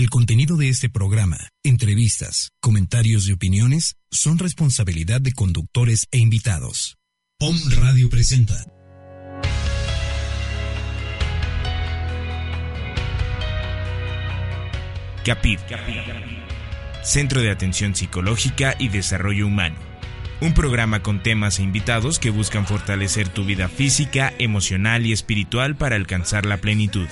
El contenido de este programa, entrevistas, comentarios y opiniones son responsabilidad de conductores e invitados. POM Radio presenta. CAPID, Centro de Atención Psicológica y Desarrollo Humano. Un programa con temas e invitados que buscan fortalecer tu vida física, emocional y espiritual para alcanzar la plenitud.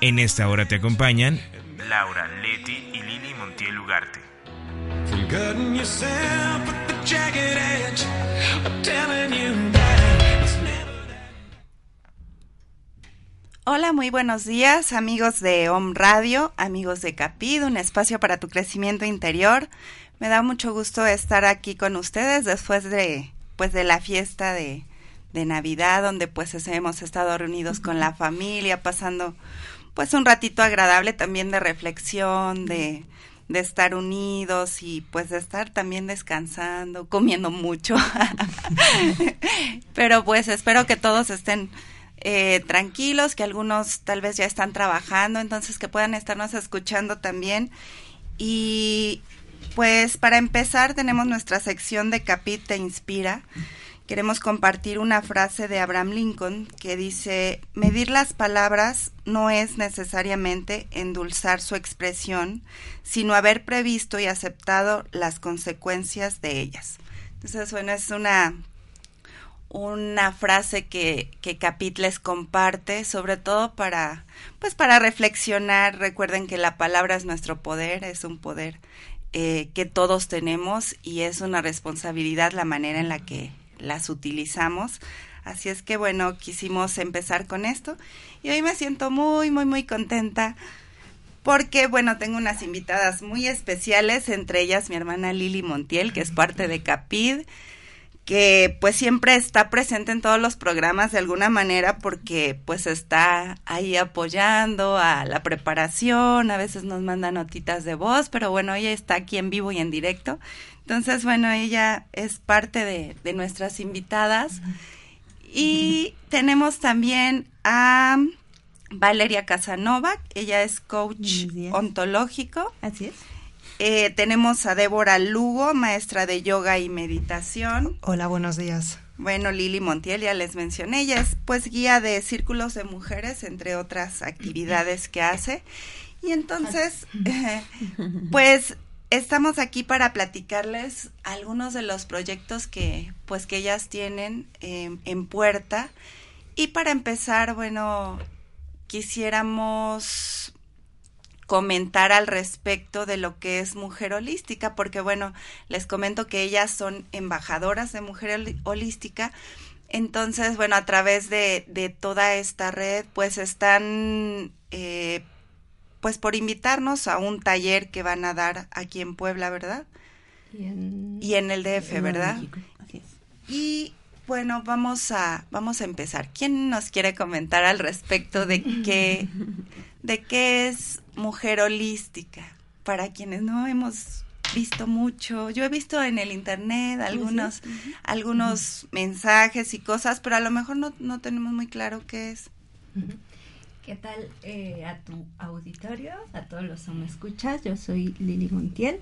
En esta hora te acompañan Laura Leti y Lili Montiel Ugarte. Hola, muy buenos días, amigos de Om Radio, amigos de Capid, un espacio para tu crecimiento interior. Me da mucho gusto estar aquí con ustedes después de pues de la fiesta de, de Navidad, donde pues hemos estado reunidos con la familia, pasando pues un ratito agradable también de reflexión, de, de estar unidos y pues de estar también descansando, comiendo mucho. Pero pues espero que todos estén eh, tranquilos, que algunos tal vez ya están trabajando, entonces que puedan estarnos escuchando también. Y pues para empezar tenemos nuestra sección de Capit Te Inspira queremos compartir una frase de Abraham Lincoln que dice, medir las palabras no es necesariamente endulzar su expresión, sino haber previsto y aceptado las consecuencias de ellas. Entonces, bueno, es una, una frase que, que Capit les comparte, sobre todo para, pues para reflexionar. Recuerden que la palabra es nuestro poder, es un poder eh, que todos tenemos y es una responsabilidad la manera en la que las utilizamos. Así es que bueno, quisimos empezar con esto y hoy me siento muy, muy, muy contenta porque bueno, tengo unas invitadas muy especiales, entre ellas mi hermana Lili Montiel, que es parte de Capid, que pues siempre está presente en todos los programas de alguna manera porque pues está ahí apoyando a la preparación, a veces nos manda notitas de voz, pero bueno, ella está aquí en vivo y en directo. Entonces, bueno, ella es parte de, de nuestras invitadas. Y tenemos también a Valeria Casanova, ella es coach ontológico. Así es. Eh, tenemos a Débora Lugo, maestra de yoga y meditación. Hola, buenos días. Bueno, Lili Montiel, ya les mencioné, ella es pues guía de círculos de mujeres, entre otras actividades que hace. Y entonces, pues estamos aquí para platicarles algunos de los proyectos que pues que ellas tienen em, en puerta. Y para empezar bueno quisiéramos comentar al respecto de lo que es mujer holística porque bueno les comento que ellas son embajadoras de mujer holística. Entonces bueno a través de, de toda esta red pues están eh, pues por invitarnos a un taller que van a dar aquí en Puebla, ¿verdad? Y en, el DF, ¿verdad? Y bueno, vamos a vamos a empezar. ¿Quién nos quiere comentar al respecto de qué de qué es mujer holística? Para quienes no hemos visto mucho, yo he visto en el internet algunos algunos mensajes y cosas, pero a lo mejor no, no tenemos muy claro qué es. ¿Qué tal eh, a tu auditorio, a todos los que me escuchas? Yo soy Lili Montiel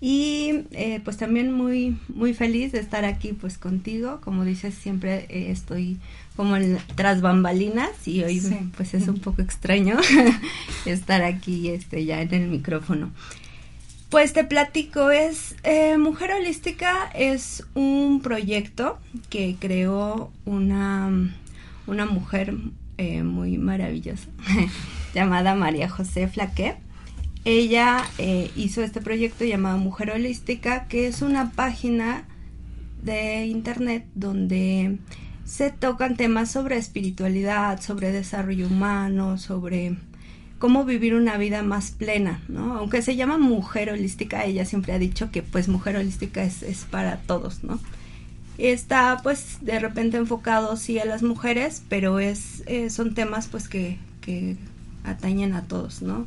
y eh, pues también muy muy feliz de estar aquí pues contigo. Como dices, siempre eh, estoy como en, tras bambalinas y hoy pues es un poco extraño estar aquí este ya en el micrófono. Pues te platico, es Mujer Holística es un proyecto que creó una, una mujer eh, muy maravillosa llamada María José Flaque. Ella eh, hizo este proyecto llamado Mujer Holística, que es una página de internet donde se tocan temas sobre espiritualidad, sobre desarrollo humano, sobre cómo vivir una vida más plena, ¿no? Aunque se llama mujer holística, ella siempre ha dicho que pues mujer holística es, es para todos, ¿no? Está pues de repente enfocado sí a las mujeres, pero es eh, son temas pues que, que atañen a todos, ¿no?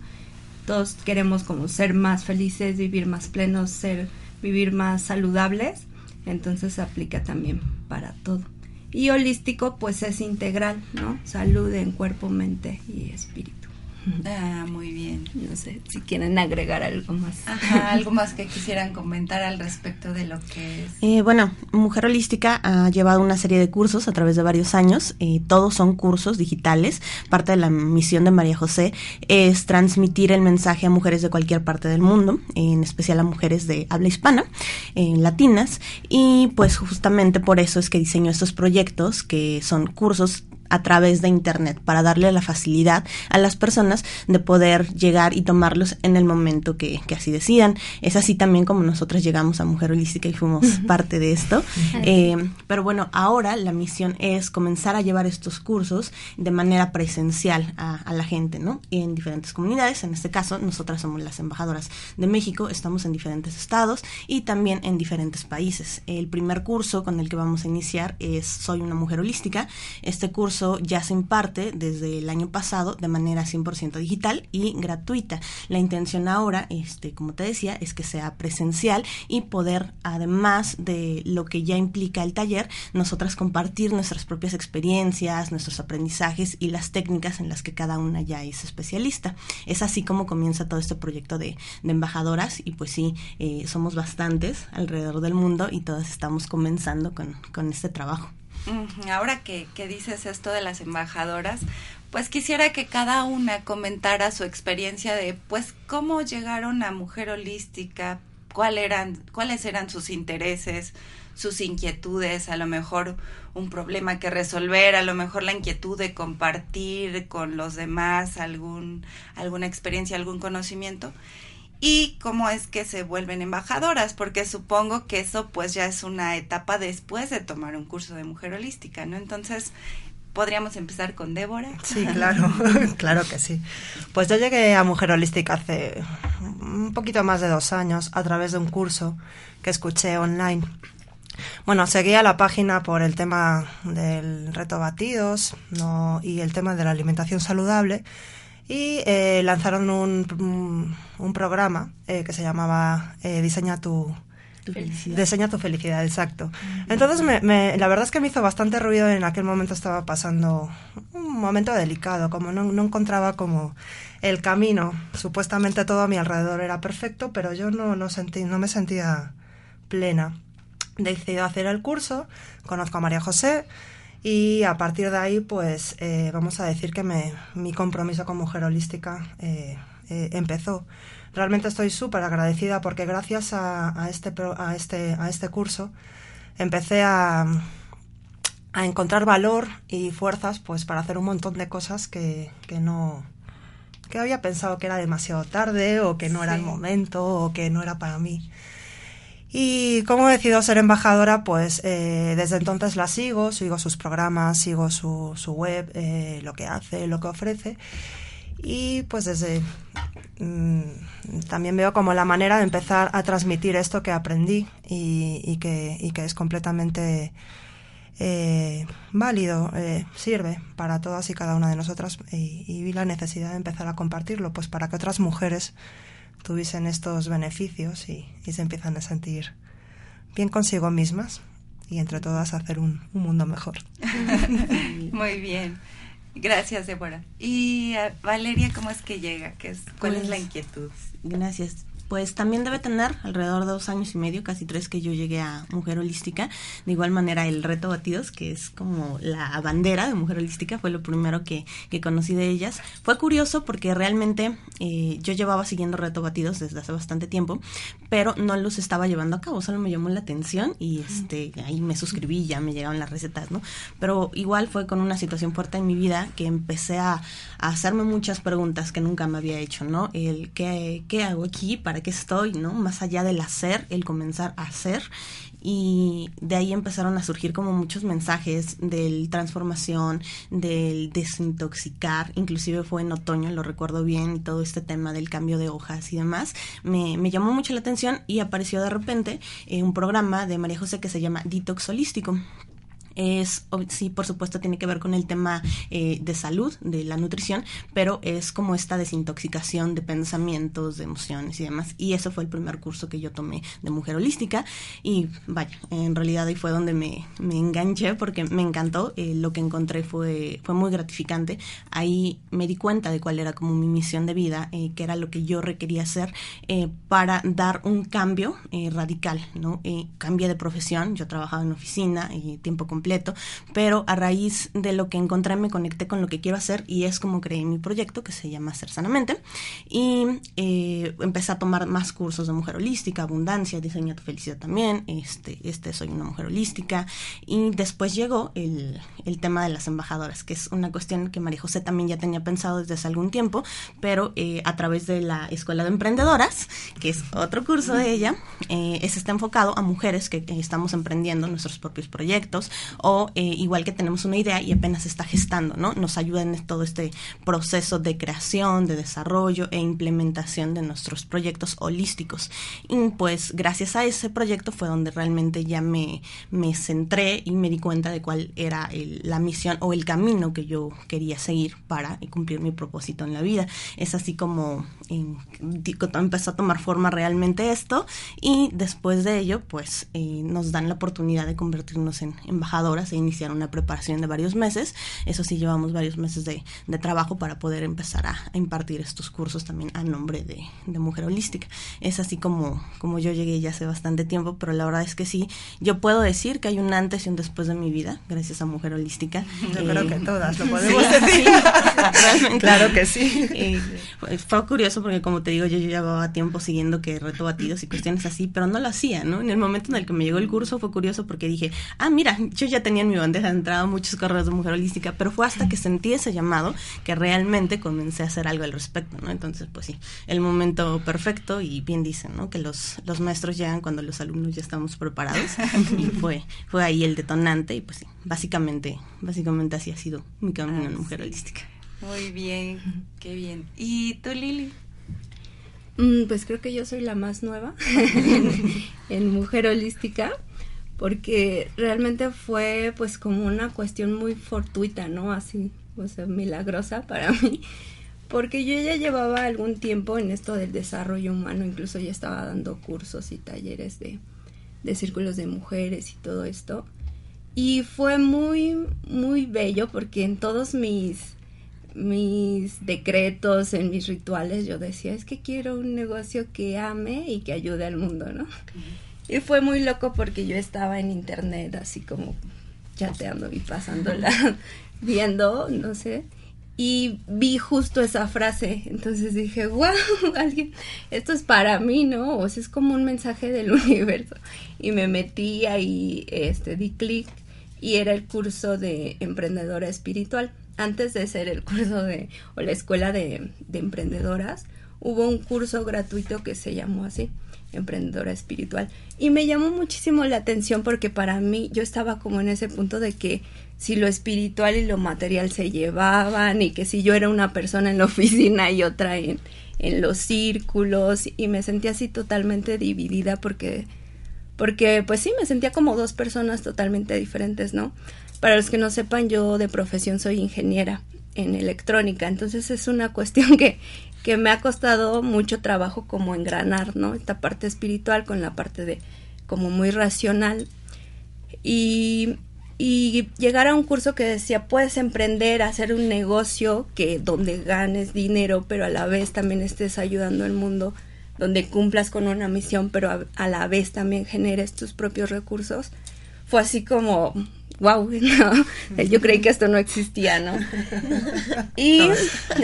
Todos queremos como ser más felices, vivir más plenos, ser vivir más saludables, entonces aplica también para todo. Y holístico pues es integral, ¿no? Salud en cuerpo, mente y espíritu. Ah, muy bien. No sé si quieren agregar algo más. Ajá, algo más que quisieran comentar al respecto de lo que es. Eh, bueno, Mujer Holística ha llevado una serie de cursos a través de varios años. Eh, todos son cursos digitales. Parte de la misión de María José es transmitir el mensaje a mujeres de cualquier parte del mundo, en especial a mujeres de habla hispana, eh, latinas. Y pues justamente por eso es que diseñó estos proyectos que son cursos a través de Internet para darle la facilidad a las personas de poder llegar y tomarlos en el momento que, así decidan. Es así también como nosotros llegamos a Mujer Holística y fuimos parte de esto. Eh, pero bueno, ahora la misión es comenzar a llevar estos cursos de manera presencial a, la gente, ¿no? En diferentes comunidades. En este caso, nosotras somos las embajadoras de México, estamos en diferentes estados y también en diferentes países. El primer curso con el que vamos a iniciar es Soy una mujer holística. Este curso ya se imparte desde el año pasado de manera 100% digital y gratuita. La intención ahora, este, como te decía, es que sea presencial y poder, además de lo que ya implica el taller, nosotras compartir nuestras propias experiencias, nuestros aprendizajes y las técnicas en las que cada una ya es especialista. Es así como comienza todo este proyecto de, embajadoras y pues sí, eh, somos bastantes alrededor del mundo y todas estamos comenzando con este trabajo. Ahora que, dices esto de las embajadoras, pues quisiera que cada una comentara su experiencia de, pues, cómo llegaron a Mujer Holística, cuál eran, cuáles eran sus intereses, sus inquietudes, a lo mejor un problema que resolver, a lo mejor la inquietud de compartir con los demás algún, alguna experiencia, algún conocimiento y cómo es que se vuelven embajadoras, porque supongo que eso pues ya es una etapa después de tomar un curso de mujer holística, ¿no? Entonces, ¿podríamos empezar con Débora? Sí, claro, claro que sí. Pues yo llegué a Mujer Holística hace un poquito más de dos años a través de un curso que escuché online. Bueno, seguía la página por el tema del reto batidos y el tema de la alimentación saludable y eh, lanzaron un, un programa eh, que se llamaba eh, Diseña tu, felicidad. Diseña tu felicidad, exacto. Entonces, me, la verdad es que me hizo bastante ruido. En aquel momento estaba pasando un momento delicado, como no, no encontraba como el camino. Supuestamente todo a mi alrededor era perfecto, pero yo no, no, sentí, no me sentía plena. Decidí hacer el curso, conozco a María José, y a partir de ahí, pues eh, vamos a decir que me, mi compromiso con Mujer Holística eh, eh, empezó. Realmente estoy súper agradecida porque gracias a, a, este, a, este, a este curso empecé a, a encontrar valor y fuerzas pues para hacer un montón de cosas que, que no que había pensado que era demasiado tarde o que no era el momento o que no era para mí. Y como he decidido ser embajadora, pues eh, desde entonces la sigo, sigo sus programas, sigo su, su web, eh, lo que hace, lo que ofrece. Y pues desde mm, también veo como la manera de empezar a transmitir esto que aprendí y, y, que, y que es completamente eh, válido, eh, sirve para todas y cada una de nosotras y, y vi la necesidad de empezar a compartirlo, pues para que otras mujeres tuviesen estos beneficios y, se empiezan a sentir bien consigo mismas y entre todas hacer un, mundo mejor. Muy bien. Gracias, Débora. Y eh, Valeria, ¿cómo es que llega? ¿Qué es, ¿Cuál es la pues, inquietud? Gracias pues también debe tener alrededor de dos años y medio, casi tres que yo llegué a Mujer Holística. De igual manera, el Reto Batidos, que es como la bandera de Mujer Holística, fue lo primero que, que conocí de ellas. Fue curioso porque realmente eh, yo llevaba siguiendo Reto Batidos desde hace bastante tiempo, pero no los estaba llevando a cabo, solo me llamó la atención y este ahí me suscribí, ya me llegaron las recetas, ¿no? Pero igual fue con una situación fuerte en mi vida que empecé a, a hacerme muchas preguntas que nunca me había hecho, ¿no? El ¿qué, qué hago aquí? ¿Para que estoy, ¿no? Más allá del hacer, el comenzar a hacer. Y de ahí empezaron a surgir como muchos mensajes del transformación, del desintoxicar, inclusive fue en otoño, lo recuerdo bien, y todo este tema del cambio de hojas y demás, me, me llamó mucho la atención y apareció de repente eh, un programa de María José que se llama Detox Holístico Es, sí, por supuesto, tiene que ver con el tema eh, de salud, de la nutrición, pero es como esta desintoxicación de pensamientos, de emociones y demás. Y eso fue el primer curso que yo tomé de mujer holística. Y vaya, en realidad ahí fue donde me, me enganché porque me encantó. Eh, lo que encontré fue, fue muy gratificante. Ahí me di cuenta de cuál era como mi misión de vida, eh, que era lo que yo requería hacer para dar un cambio radical, ¿no? cambié de profesión, yo trabajaba en oficina tiempo completo, pero a raíz de lo que encontré me conecté con lo que quiero hacer y es como creé mi proyecto que se llama Ser Sanamente. Y eh, empecé a tomar más cursos de mujer holística, abundancia, diseño tu felicidad también, este, este soy una mujer holística. Y después llegó el, el tema de las embajadoras, que es una cuestión que María José también ya tenía pensado desde hace algún tiempo, pero eh, a través de la Escuela de Emprendedoras, que es otro curso de ella, eh, ese está enfocado a mujeres que estamos emprendiendo nuestros propios proyectos o eh, igual que tenemos una idea y apenas está gestando, ¿no? Nos ayuda en todo este proceso de creación, de desarrollo e implementación de nuestros proyectos holísticos. Y pues gracias a ese proyecto fue donde realmente ya me, me centré y me di cuenta de cuál era la misión o el camino que yo quería seguir para cumplir mi propósito en la vida. Es así como empezó a tomar forma realmente esto y después de ello pues eh, nos dan la oportunidad de convertirnos en embajadoras e iniciar una preparación de varios meses. Eso sí, llevamos varios meses de, trabajo para poder empezar a, impartir estos cursos también a nombre de, Mujer Holística. Es así como, como yo llegué ya hace bastante tiempo, pero la verdad es que sí, yo puedo decir que hay un antes y un después de mi vida, gracias a Mujer Holística. Yo creo que todas lo podemos decir. claro que sí. Eh, fue curioso porque como te digo, yo, yo llevaba tiempo siguiendo que reto batidos y cuestiones así, pero no lo hacía, ¿no? En el momento en el que me llegó el curso fue curioso porque dije, ah, mira, yo ya tenía en mi bandeja de entrada muchos correos de mujer holística, pero fue hasta que sentí ese llamado que realmente comencé a hacer algo al respecto, ¿no? Entonces, pues sí, el momento perfecto y bien dicen, ¿no? Que los, los maestros llegan cuando los alumnos ya estamos preparados y fue, fue ahí el detonante y pues sí, básicamente, básicamente así ha sido mi camino en mujer holística. Muy bien, qué bien. ¿Y tú, Lili? Mm, pues creo que yo soy la más nueva en mujer holística porque realmente fue pues como una cuestión muy fortuita, ¿no? Así, o sea, milagrosa para mí, porque yo ya llevaba algún tiempo en esto del desarrollo humano, incluso ya estaba dando cursos y talleres de, de círculos de mujeres y todo esto. Y fue muy, muy bello porque en todos mis, mis decretos, en mis rituales, yo decía, es que quiero un negocio que ame y que ayude al mundo, ¿no? Y fue muy loco porque yo estaba en internet así como chateando y pasándola, viendo, no sé, y vi justo esa frase. Entonces dije, wow, alguien, esto es para mí, ¿no? O sea, es como un mensaje del universo. Y me metí ahí, este, di clic y era el curso de emprendedora espiritual. Antes de ser el curso de, o la escuela de, de emprendedoras, hubo un curso gratuito que se llamó así emprendedora espiritual. Y me llamó muchísimo la atención porque para mí yo estaba como en ese punto de que si lo espiritual y lo material se llevaban y que si yo era una persona en la oficina y otra en, en los círculos y me sentía así totalmente dividida porque porque pues sí me sentía como dos personas totalmente diferentes, ¿no? Para los que no sepan, yo de profesión soy ingeniera en electrónica, entonces es una cuestión que que me ha costado mucho trabajo como engranar, ¿no? Esta parte espiritual con la parte de como muy racional. Y, y llegar a un curso que decía, puedes emprender, hacer un negocio que donde ganes dinero, pero a la vez también estés ayudando al mundo, donde cumplas con una misión, pero a, a la vez también generes tus propios recursos. Fue así como wow, yo creí que esto no existía, ¿no? Y,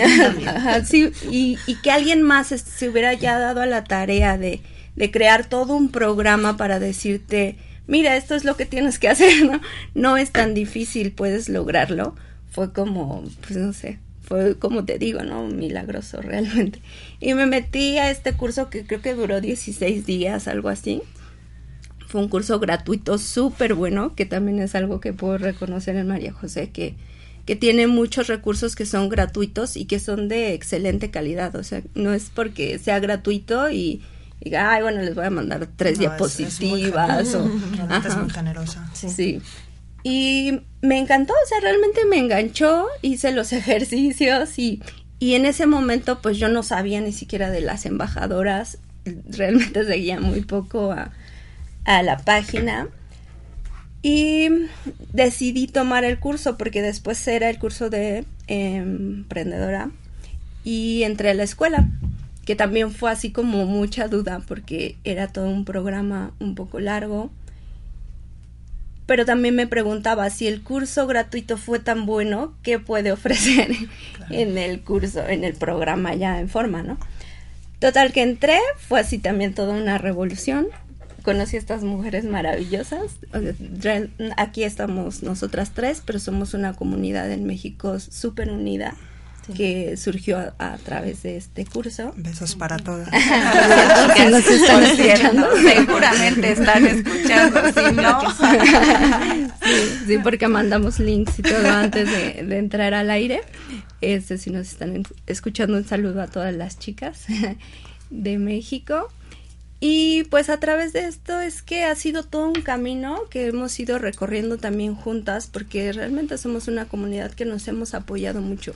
sí, y, que alguien más se hubiera ya dado a la tarea de, de crear todo un programa para decirte, mira, esto es lo que tienes que hacer, ¿no? No es tan difícil, puedes lograrlo. Fue como, pues no sé, fue como te digo, ¿no? Milagroso realmente. Y me metí a este curso que creo que duró 16 días, algo así. Fue un curso gratuito súper bueno, que también es algo que puedo reconocer en María José, que, que tiene muchos recursos que son gratuitos y que son de excelente calidad. O sea, no es porque sea gratuito y diga, ay, bueno, les voy a mandar tres diapositivas. Es, o, es muy generosa. Sí. Y me encantó, o sea, realmente me enganchó, hice los ejercicios y, y en ese momento pues yo no sabía ni siquiera de las embajadoras, realmente seguía muy poco a, a la página y decidí tomar el curso porque después era el curso de emprendedora y entré a la escuela que también fue así como mucha duda porque era todo un programa un poco largo pero también me preguntaba si el curso gratuito fue tan bueno, ¿qué puede ofrecer en el curso, en el programa ya en forma, ¿no? Total que entré, fue así también toda una revolución. Conocí a estas mujeres maravillosas. Aquí estamos nosotras tres, pero somos una comunidad en México súper unida que surgió a, través de este curso. Besos para todas. nos están escuchando. Seguramente están escuchando, si no. sí, porque mandamos links y todo antes de, entrar al aire. Este, si nos están escuchando, un saludo a todas las chicas de México. Y pues a través de esto es que ha sido todo un camino que hemos ido recorriendo también juntas porque realmente somos una comunidad que nos hemos apoyado mucho.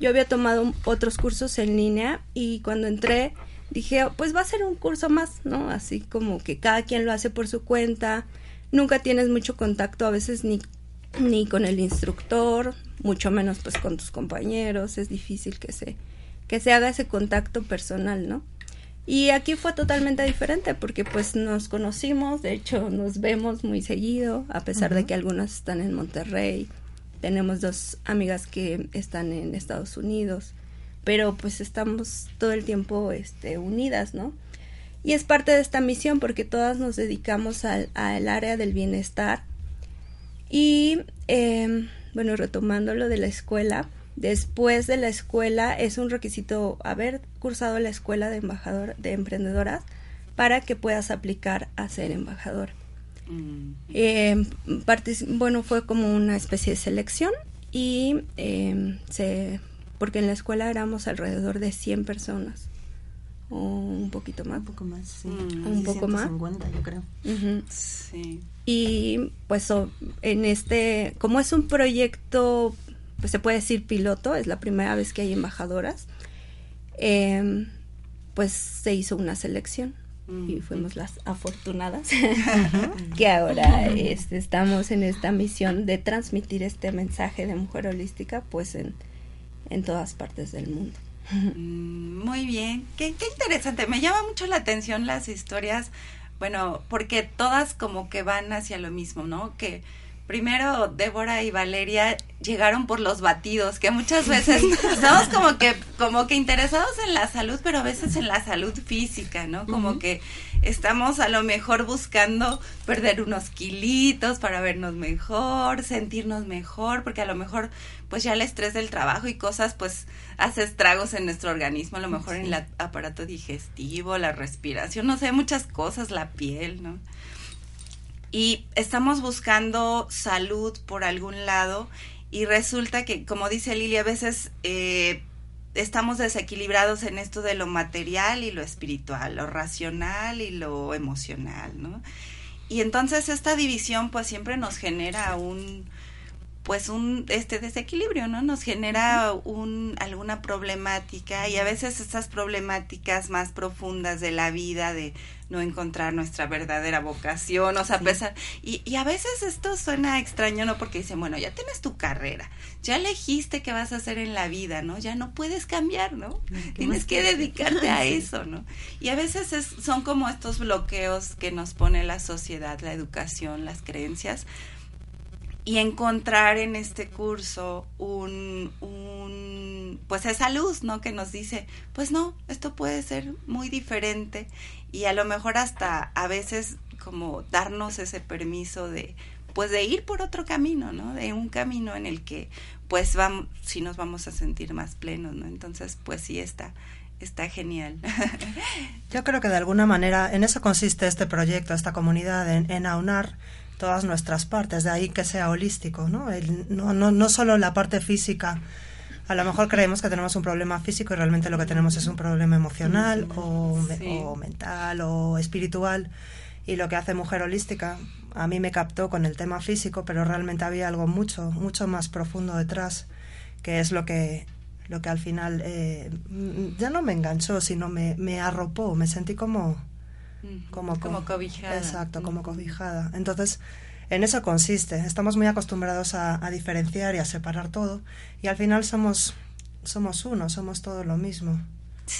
Yo había tomado otros cursos en línea y cuando entré dije, pues va a ser un curso más, ¿no? Así como que cada quien lo hace por su cuenta, nunca tienes mucho contacto a veces ni, ni con el instructor, mucho menos pues con tus compañeros, es difícil que se, que se haga ese contacto personal, ¿no? Y aquí fue totalmente diferente porque pues nos conocimos, de hecho nos vemos muy seguido, a pesar de que algunas están en Monterrey, tenemos dos amigas que están en Estados Unidos, pero pues estamos todo el tiempo este, unidas, ¿no? Y es parte de esta misión porque todas nos dedicamos al, área del bienestar. Y em, bueno, retomando lo de la escuela, después de la escuela es un requisito haber cursado la escuela de embajador de emprendedoras para que puedas aplicar a ser embajador. Eh, bueno, fue como una especie de selección y eh, se, porque en la escuela éramos alrededor de 100 personas o un poquito más. Un poco más, sí. Mm. Un poco más. 50, yo creo. Sí. Y pues en este, como es un proyecto, pues se puede decir piloto, es la primera vez que hay embajadoras, eh, pues se hizo una selección y fuimos las afortunadas que ahora este, estamos en esta misión de transmitir este mensaje de mujer holística pues en, en todas partes del mundo. Mm, muy bien, qué, qué interesante, me llama mucho la atención las historias, bueno, porque todas como que van hacia lo mismo, ¿no? Que primero Débora y Valeria llegaron por los batidos, que muchas veces estamos como que, como que interesados en la salud, pero a veces en la salud física, ¿no? Como que estamos a lo mejor buscando perder unos kilitos para vernos mejor, sentirnos mejor, porque a lo mejor pues ya el estrés del trabajo y cosas pues hace estragos en nuestro organismo, a lo mejor en el aparato digestivo, la respiración, no sé, muchas cosas, la piel, ¿no? Y estamos buscando salud por algún lado y resulta que, como dice Lili, a veces eh, estamos desequilibrados en esto de lo material y lo espiritual, lo racional y lo emocional, ¿no? Y entonces esta división pues siempre nos genera un pues un este desequilibrio, ¿no? Nos genera un alguna problemática y a veces estas problemáticas más profundas de la vida de no encontrar nuestra verdadera vocación, o sea, a pesar, y, y a veces esto suena extraño, ¿no? Porque dicen, bueno, ya tienes tu carrera, ya elegiste qué vas a hacer en la vida, ¿no? Ya no puedes cambiar, ¿no? Tienes que dedicarte a eso, ¿no? Y a veces es, son como estos bloqueos que nos pone la sociedad, la educación, las creencias, y encontrar en este curso un, un, pues esa luz, ¿no? Que nos dice, pues no, esto puede ser muy diferente y a lo mejor hasta a veces como darnos ese permiso de, pues de ir por otro camino, ¿no? De un camino en el que, pues vamos, sí nos vamos a sentir más plenos, ¿no? Entonces, pues sí está, está genial. Yo creo que de alguna manera en eso consiste este proyecto, esta comunidad, en, en aunar todas nuestras partes, de ahí que sea holístico, ¿no? no, no, no solo la parte física. A lo mejor creemos que tenemos un problema físico y realmente lo que tenemos es un problema emocional o, o mental o espiritual. y lo que hace Mujer Holística a mí me captó con el tema físico, pero realmente había algo mucho, mucho más profundo detrás, que es lo que, lo que al final eh, ya no me enganchó, sino me, me arropó, me sentí como... Como, como cobijada. Exacto, como cobijada. Entonces, en eso consiste. Estamos muy acostumbrados a, a, diferenciar y a separar todo, y al final somos, somos uno, somos todo lo mismo.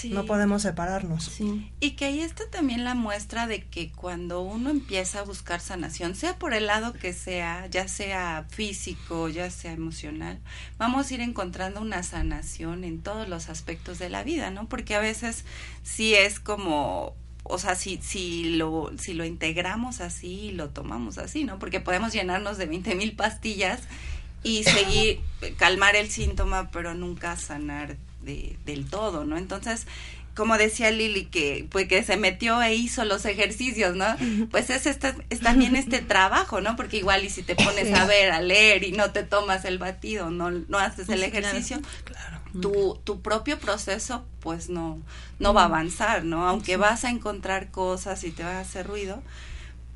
No podemos separarnos. Y que ahí está también la muestra de que cuando uno empieza a buscar sanación, sea por el lado que sea, ya sea físico, ya sea emocional, vamos a ir encontrando una sanación en todos los aspectos de la vida, ¿no? Porque a veces sí es como o sea, si, si, lo, si lo integramos así y lo tomamos así, ¿no? Porque podemos llenarnos de 20 mil pastillas y seguir, calmar el síntoma, pero nunca sanar de, del todo, ¿no? Entonces, como decía Lili, que, pues, que se metió e hizo los ejercicios, ¿no? Pues es, este, es también este trabajo, ¿no? Porque igual y si te pones a ver, a leer y no te tomas el batido, no, no haces el ejercicio, claro. Tu, tu propio proceso pues no, no va a avanzar, ¿no? Aunque vas a encontrar cosas y te va a hacer ruido,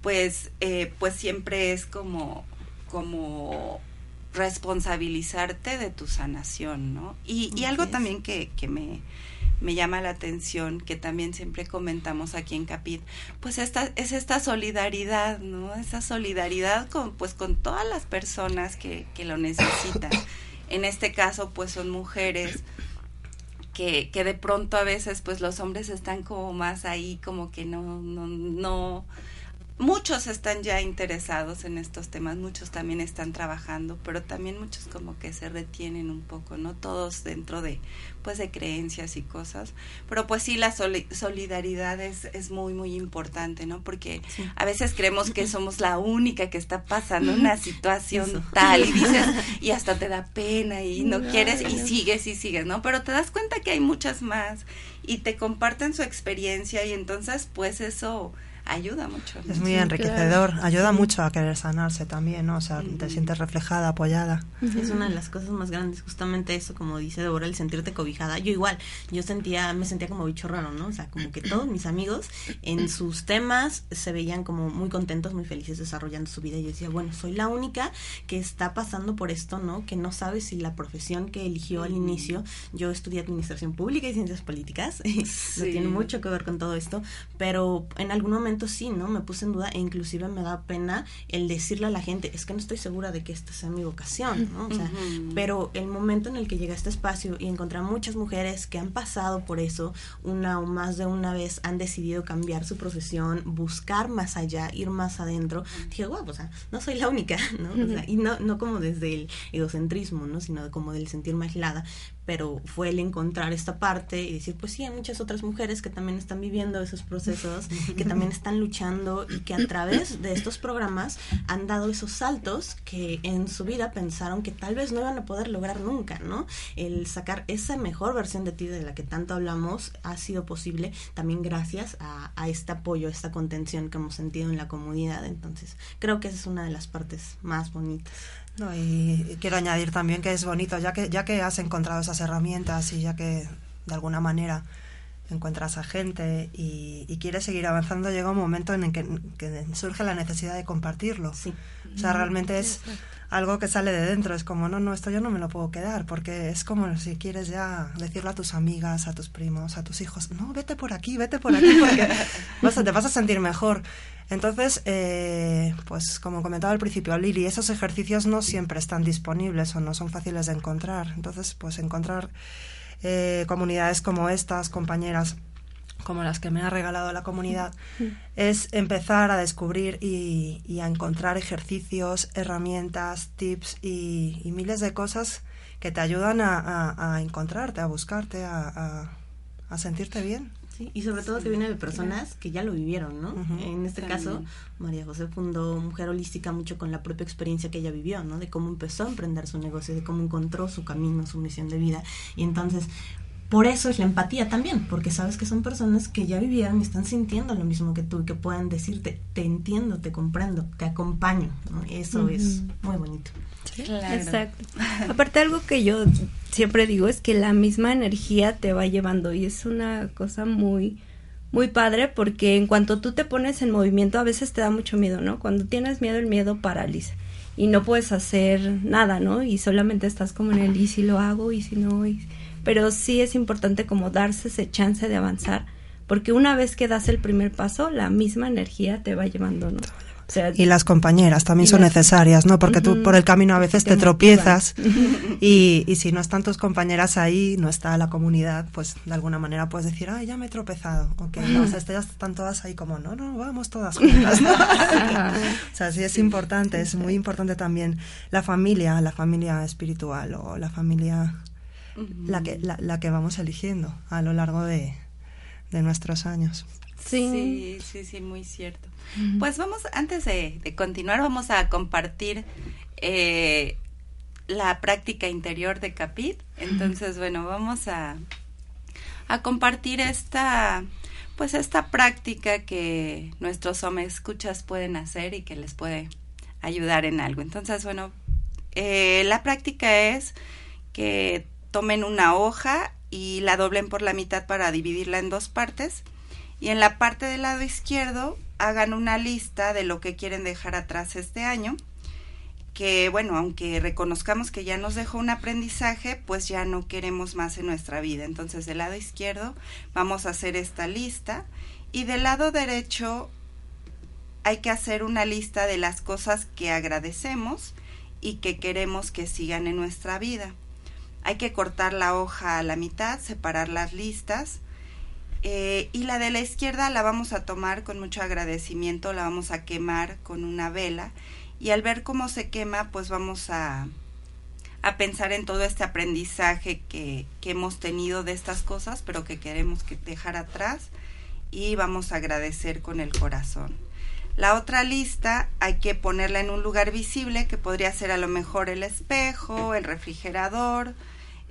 pues, eh, pues siempre es como, como responsabilizarte de tu sanación, ¿no? Y, y algo también que, que me, me llama la atención, que también siempre comentamos aquí en Capit, pues esta, es esta solidaridad, ¿no? Esa solidaridad con, pues, con todas las personas que, que lo necesitan. En este caso, pues son mujeres que, que de pronto a veces, pues los hombres están como más ahí, como que no, no, no, muchos están ya interesados en estos temas, muchos también están trabajando, pero también muchos como que se retienen un poco, no todos dentro de pues de creencias y cosas, pero pues sí la solidaridad es, es muy muy importante, ¿no? Porque a veces creemos que somos la única que está pasando una situación tal y dices y hasta te da pena y no quieres y sigues y sigues, ¿no? Pero te das cuenta que hay muchas más y te comparten su experiencia y entonces pues eso ayuda mucho. Es muy enriquecedor, ayuda mucho a querer sanarse también, ¿no? O sea, te sientes reflejada, apoyada. es una de las cosas más grandes, justamente eso, como dice Deborah, el sentirte cobijada. Yo igual, yo sentía, me sentía como bicho raro, ¿no? O sea, como que todos mis amigos en sus temas se veían como muy contentos, muy felices desarrollando su vida. Y yo decía, bueno, soy la única que está pasando por esto, ¿no? Que no sabe si la profesión que eligió al inicio, yo estudié administración pública y ciencias políticas, no tiene mucho que ver con todo esto, pero en algún momento sí, ¿no? Me puse en duda e inclusive me da pena el decirle a la gente, es que no estoy segura de que esta sea mi vocación, ¿no? O sea, pero el momento en el que llegué a este espacio y encontré a muchas mujeres que han pasado por eso, una o más de una vez han decidido cambiar su profesión, buscar más allá, ir más adentro, dije, wow, o sea, no soy la única, ¿no? O sea, y no, no como desde el egocentrismo, ¿no? Sino como del sentirme aislada, pero fue el encontrar esta parte y decir, pues sí, hay muchas otras mujeres que también están viviendo esos procesos, que también están luchando y que a través de estos programas han dado esos saltos que en su vida pensaron que tal vez no iban a poder lograr nunca, ¿no? El sacar esa mejor versión de ti de la que tanto hablamos ha sido posible también gracias a, este apoyo, a esta contención que hemos sentido en la comunidad. Entonces, creo que esa es una de las partes más bonitas. No, y quiero añadir también que es bonito, ya que, ya que has encontrado esas herramientas y ya que de alguna manera encuentras a gente y, quieres seguir avanzando, llega un momento en el que, surge la necesidad de compartirlo. Sí. O sea, realmente es algo que sale de dentro, es como, no, no, esto yo no me lo puedo quedar, porque es como si quieres ya decirle a tus amigas, a tus primos, a tus hijos, no, vete por aquí, vete por aquí, porque vas te vas a sentir mejor. Entonces, eh, pues como comentaba al principio Lili, esos ejercicios no siempre están disponibles o no son fáciles de encontrar. Entonces, pues encontrar eh, comunidades como estas, compañeras como las que me ha regalado la comunidad, es empezar a descubrir y, a encontrar ejercicios, herramientas, tips y, miles de cosas que te ayudan a, encontrarte, a buscarte, a sentirte bien y sobre todo que viene de personas que ya lo vivieron, ¿no? En este caso, María José fundó Mujer Holística mucho con la propia experiencia que ella vivió, ¿no? De cómo empezó a emprender su negocio, de cómo encontró su camino, su misión de vida. Y entonces, por eso es la empatía también, porque sabes que son personas que ya vivieron y están sintiendo lo mismo que tú y que pueden decirte, te entiendo, te comprendo, te acompaño. ¿no? Eso es muy bonito. Exacto. Aparte algo que yo siempre digo es que la misma energía te va llevando y es una cosa muy muy padre porque en cuanto tú te pones en movimiento a veces te da mucho miedo, ¿no? Cuando tienes miedo el miedo paraliza y no puedes hacer nada, ¿no? Y solamente estás como en el y si lo hago y si no, pero sí es importante como darse ese chance de avanzar porque una vez que das el primer paso la misma energía te va llevando, ¿no? Y las compañeras también son necesarias, ¿no? Porque tú por el camino a veces te, tropiezas y, y, si no están tus compañeras ahí, no está la comunidad, pues de alguna manera puedes decir, ay, ya me he tropezado. Ok, no, o sea, están todas ahí como, no, no, vamos todas juntas. o sea, sí es importante, es muy importante también la familia, la familia espiritual o la familia la, que, la, la que vamos eligiendo a lo largo de, de nuestros años. Sí, sí, sí, muy cierto. Pues vamos, antes de, continuar, vamos a compartir eh, la práctica interior de Capit. Entonces, bueno, vamos a, a compartir esta, pues esta práctica que nuestros escuchas pueden hacer y que les puede ayudar en algo. Entonces, bueno, eh, la práctica es que tomen una hoja y la doblen por la mitad para dividirla en dos partes y en la parte del lado izquierdo hagan una lista de lo que quieren dejar atrás este año, que bueno, aunque reconozcamos que ya nos dejó un aprendizaje, pues ya no queremos más en nuestra vida. Entonces del lado izquierdo vamos a hacer esta lista y del lado derecho hay que hacer una lista de las cosas que agradecemos y que queremos que sigan en nuestra vida. Hay que cortar la hoja a la mitad, separar las listas eh, y la de la izquierda la vamos a tomar con mucho agradecimiento, la vamos a quemar con una vela y al ver cómo se quema, pues vamos a, a pensar en todo este aprendizaje que, que hemos tenido de estas cosas, pero que queremos que dejar atrás y vamos a agradecer con el corazón. La otra lista hay que ponerla en un lugar visible, que podría ser a lo mejor el espejo, el refrigerador,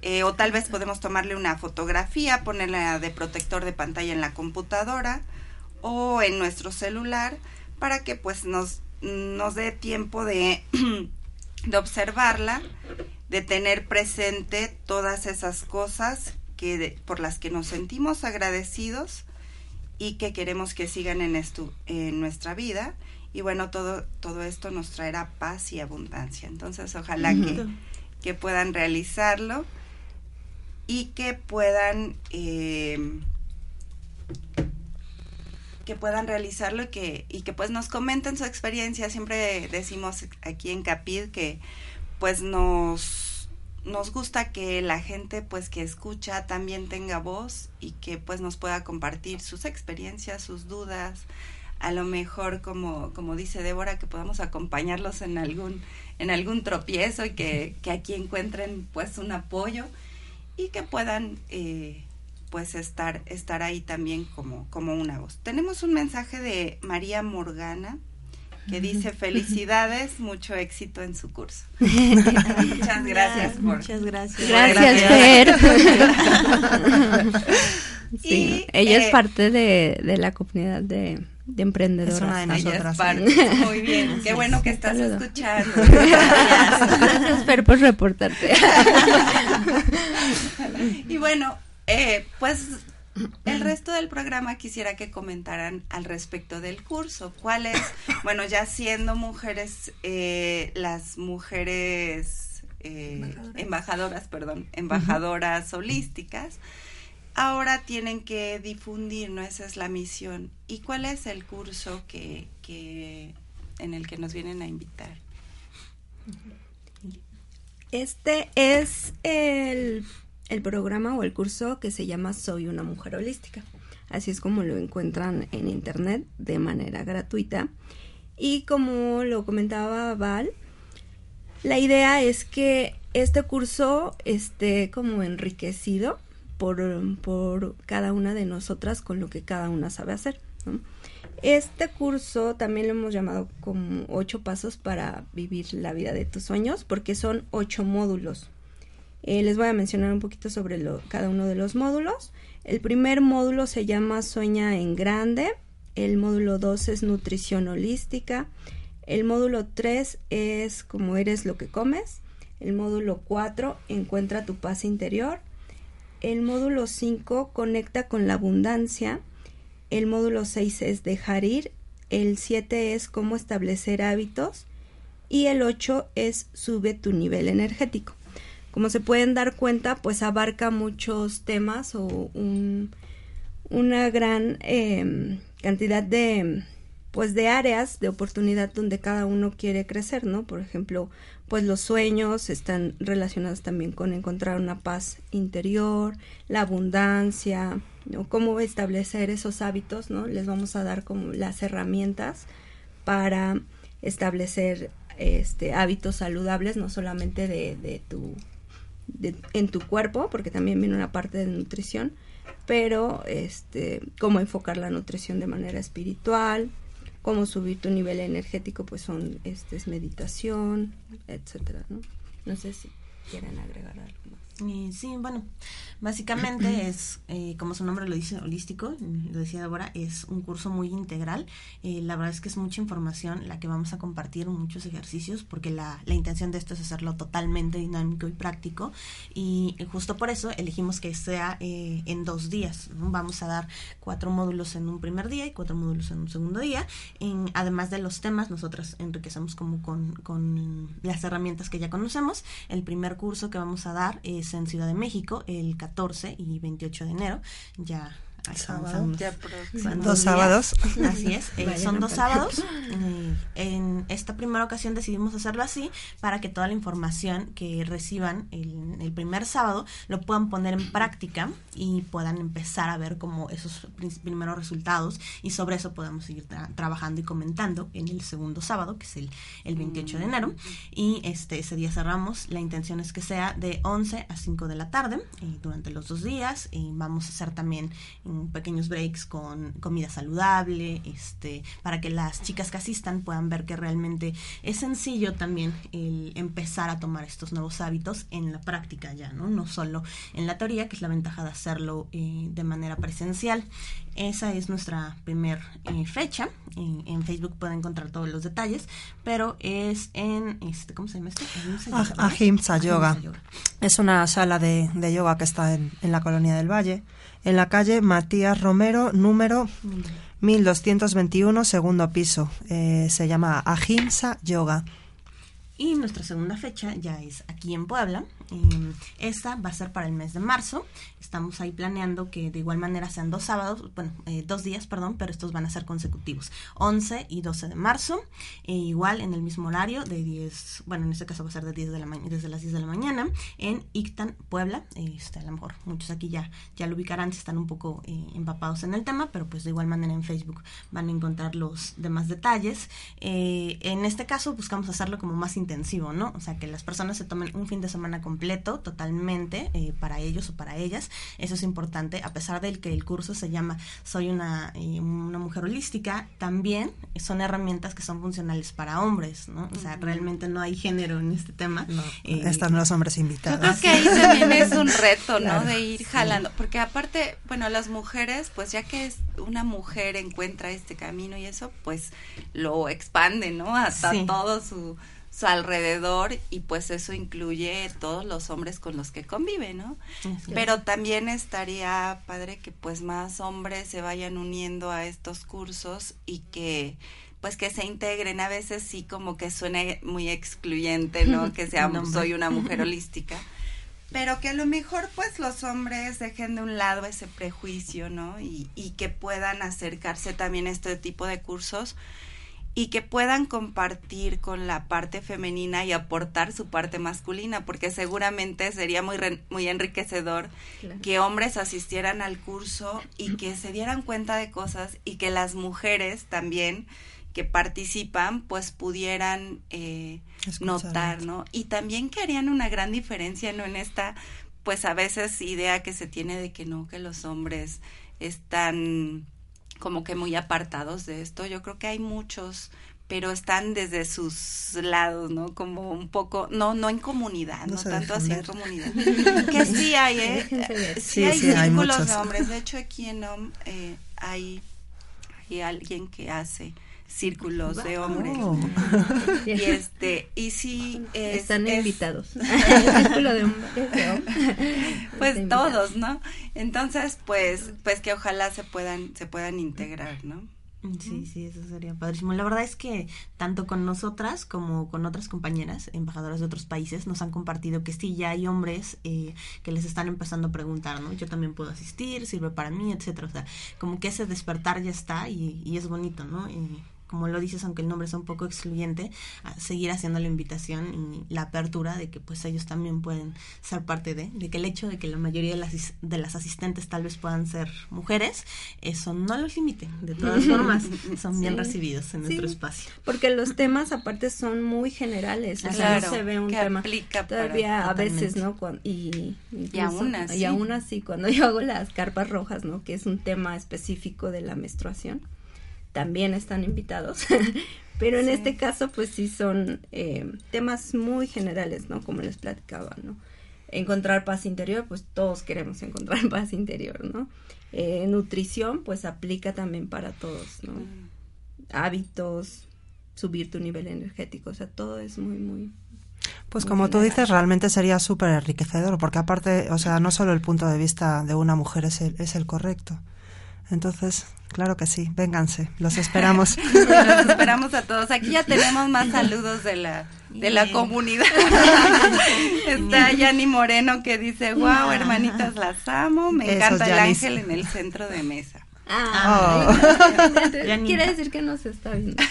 eh, o tal vez podemos tomarle una fotografía, ponerla de protector de pantalla en la computadora o en nuestro celular para que pues nos, nos dé tiempo de, de observarla, de tener presente todas esas cosas que por las que nos sentimos agradecidos y que queremos que sigan en, esto, en nuestra vida. Y bueno, todo, todo esto nos traerá paz y abundancia. Entonces, ojalá que, que puedan realizarlo y que puedan eh, que puedan realizarlo y que, y que pues nos comenten su experiencia. Siempre decimos aquí en Capid que pues nos, nos gusta que la gente pues que escucha también tenga voz y que pues nos pueda compartir sus experiencias, sus dudas. A lo mejor como, como dice Débora, que podamos acompañarlos en algún, en algún tropiezo y que, que aquí encuentren pues un apoyo y que puedan eh, pues estar, estar ahí también como, como una voz. Tenemos un mensaje de María Morgana que dice felicidades, mucho éxito en su curso. Muchas gracias por. Muchas gracias. Gracias, Fer. sí, ella es eh, parte de, de la comunidad de, de emprendedoras. Es una de nosotras. Muy bien, qué bueno que estás escuchando. Gracias, Fer, por reportarte. y bueno, eh, pues el resto del programa quisiera que comentaran al respecto del curso. ¿Cuál es, bueno, ya siendo mujeres, eh, las mujeres eh, embajadoras. perdón, embajadoras holísticas, ahora tienen que difundir, ¿no? Esa es la misión. ¿Y cuál es el curso que, que en el que nos vienen a invitar? Este es el, el, programa o el curso que se llama Soy una mujer holística. Así es como lo encuentran en internet de manera gratuita. Y como lo comentaba Val, la idea es que este curso esté como enriquecido por, por cada una de nosotras con lo que cada una sabe hacer. Este curso también lo hemos llamado como ocho pasos para vivir la vida de tus sueños porque son ocho módulos. Eh, les voy a mencionar un poquito sobre cada uno de los módulos. El primer módulo se llama Sueña en Grande. El módulo 2 es Nutrición Holística. El módulo 3 es Como eres lo que comes. El módulo 4 Encuentra tu paz interior el módulo 5 conecta con la abundancia. el módulo 6 es dejar ir, el 7 es cómo establecer hábitos y el 8 es sube tu nivel energético. Como se pueden dar cuenta, pues abarca muchos temas o una gran em, cantidad de pues de áreas de oportunidad donde cada uno quiere crecer, ¿no? Por ejemplo, pues los sueños están relacionados también con encontrar una paz interior, la abundancia, ¿no? cómo establecer esos hábitos, ¿no? Les vamos a dar como las herramientas para establecer este hábitos saludables, no solamente de, de tu en tu cuerpo, porque también viene una parte de nutrición, pero este cómo enfocar la nutrición de manera espiritual, cómo subir tu nivel energético, pues son este es meditación, etcétera, ¿no? No sé si quieren agregar algo más. Eh, sí, bueno, básicamente es, eh, como su nombre lo dice, holístico, lo decía Débora, es un curso muy integral. Eh, la verdad es que es mucha información la que vamos a compartir, muchos ejercicios, porque la, la intención de esto es hacerlo totalmente dinámico y práctico. Y justo por eso elegimos que sea en dos días. Vamos a dar cuatro módulos en un primer día y cuatro módulos en un segundo día. En, además de los temas, nosotros enriquecemos como con, con las herramientas que ya conocemos. El primer curso que vamos a dar es en Ciudad de México el 14 y 28 de enero. Ya dos sábados. Así es, eh, son dos sábados. Eh, en esta primera ocasión decidimos hacerlo así para que toda la información que reciban el, el primer sábado lo puedan poner en práctica y puedan empezar a ver como esos primeros resultados y sobre eso podamos seguir trabajando y comentando en el segundo sábado, que es el, el 28 de enero. Y este ese día cerramos. La intención es que sea de 11 a 5 de la tarde eh, durante los dos días. Y vamos a hacer también pequeños breaks con comida saludable, este, para que las chicas que asistan puedan ver que realmente es sencillo también el empezar a tomar estos nuevos hábitos en la práctica ya, ¿no? No solo en la teoría, que es la ventaja de hacerlo eh, de manera presencial. Esa es nuestra primer eh, fecha. en Facebook pueden encontrar todos los detalles, pero es en, este, ¿cómo se llama esto? Ahimsa Yoga. Yoga. Es una sala de, de yoga que está en, en la colonia del Valle en la calle Matías Romero, número 1221, segundo piso. Eh, se llama Ahimsa Yoga. Y nuestra segunda fecha ya es aquí en Puebla. Eh, esta va a ser para el mes de marzo. Estamos ahí planeando que de igual manera sean dos sábados, bueno, eh, dos días, perdón, pero estos van a ser consecutivos. 11 y 12 de marzo. E igual en el mismo horario de 10, bueno, en este caso va a ser de 10 de la desde las 10 de la mañana en Ictan, Puebla. Este, a lo mejor muchos aquí ya, ya lo ubicarán si están un poco eh, empapados en el tema, pero pues de igual manera en Facebook van a encontrar los demás detalles. en este caso buscamos hacerlo como más intensivo, ¿no? O sea, que las personas se tomen un fin de semana completo totalmente eh, para ellos o para ellas. Eso es importante, a pesar del que el curso se llama Soy una, eh, una mujer holística, también son herramientas que son funcionales para hombres, ¿no? O sea, realmente no hay género en este tema. Eh, están los hombres invitados. Yo creo que ahí también es un reto, ¿no? De ir jalando, porque aparte, bueno, las mujeres, pues ya que es una mujer encuentra este camino y eso, pues lo expande, ¿no? Hasta todo su su alrededor y pues eso incluye todos los hombres con los que convive, ¿no? Pero también estaría padre que pues más hombres se vayan uniendo a estos cursos y que pues que se integren. A veces sí como que suene muy excluyente, ¿no? Que sea soy una mujer holística. Pero que a lo mejor pues los hombres dejen de un lado ese prejuicio, ¿no? Y, y que puedan acercarse también a este tipo de cursos y que puedan compartir con la parte femenina y aportar su parte masculina, porque seguramente sería muy, muy enriquecedor que hombres asistieran al curso y que se dieran cuenta de cosas y que las mujeres también que participan pues pudieran eh, notar, ¿no? Y también que harían una gran diferencia, ¿no? En esta pues a veces idea que se tiene de que no, que los hombres están como que muy apartados de esto. Yo creo que hay muchos, pero están desde sus lados, ¿no? Como un poco, no, no en comunidad, no, tanto así en comunidad. que sí hay, ¿eh? Sí, hay círculos de hombres. De hecho, aquí en OM eh, hay, hay alguien que hace círculos de hombres. Y este, y sí están invitados. El círculo de hombres. Pues todos, ¿no? Entonces, pues, pues que ojalá se puedan, se puedan integrar, ¿no? Sí, sí, eso sería padrísimo. La verdad es que tanto con nosotras como con otras compañeras, embajadoras de otros países, nos han compartido que sí, ya hay hombres eh, que les están empezando a preguntar, ¿no? Yo también puedo asistir, sirve para mí, etcétera. O sea, como que ese despertar ya está y, y es bonito, ¿no? Como lo dices, aunque el nombre es un poco excluyente, a seguir haciendo la invitación y la apertura de que pues ellos también pueden ser parte de, de que el hecho de que la mayoría de las, de las asistentes tal vez puedan ser mujeres, eso no los limite. De todas formas, son bien recibidos en nuestro espacio. Porque los temas aparte son muy generales, o sea, no se ve un tema todavía a veces, ¿no? y, y aún así. Y aún así, cuando yo hago las carpas rojas, ¿no? Que es un tema específico de la menstruación también están invitados. Pero en este caso, pues sí son eh, temas muy generales, ¿no? Como les platicaba, ¿no? Encontrar paz interior, pues todos queremos encontrar paz interior, ¿no? Eh, nutrición, pues aplica también para todos, ¿no? Hábitos, subir tu nivel energético, o sea, todo es muy, muy... Pues como tú dices, realmente sería súper enriquecedor, porque aparte, o sea, no solo el punto de vista de una mujer es el, es el correcto. Entonces, Claro que sí, vénganse, los esperamos. los esperamos a todos. Aquí ya tenemos más saludos de la de la comunidad. Está Yani Moreno que dice, wow, hermanitas, las amo. Me encanta el ángel en el centro de mesa. Ah, oh. quiere decir que nos está viendo.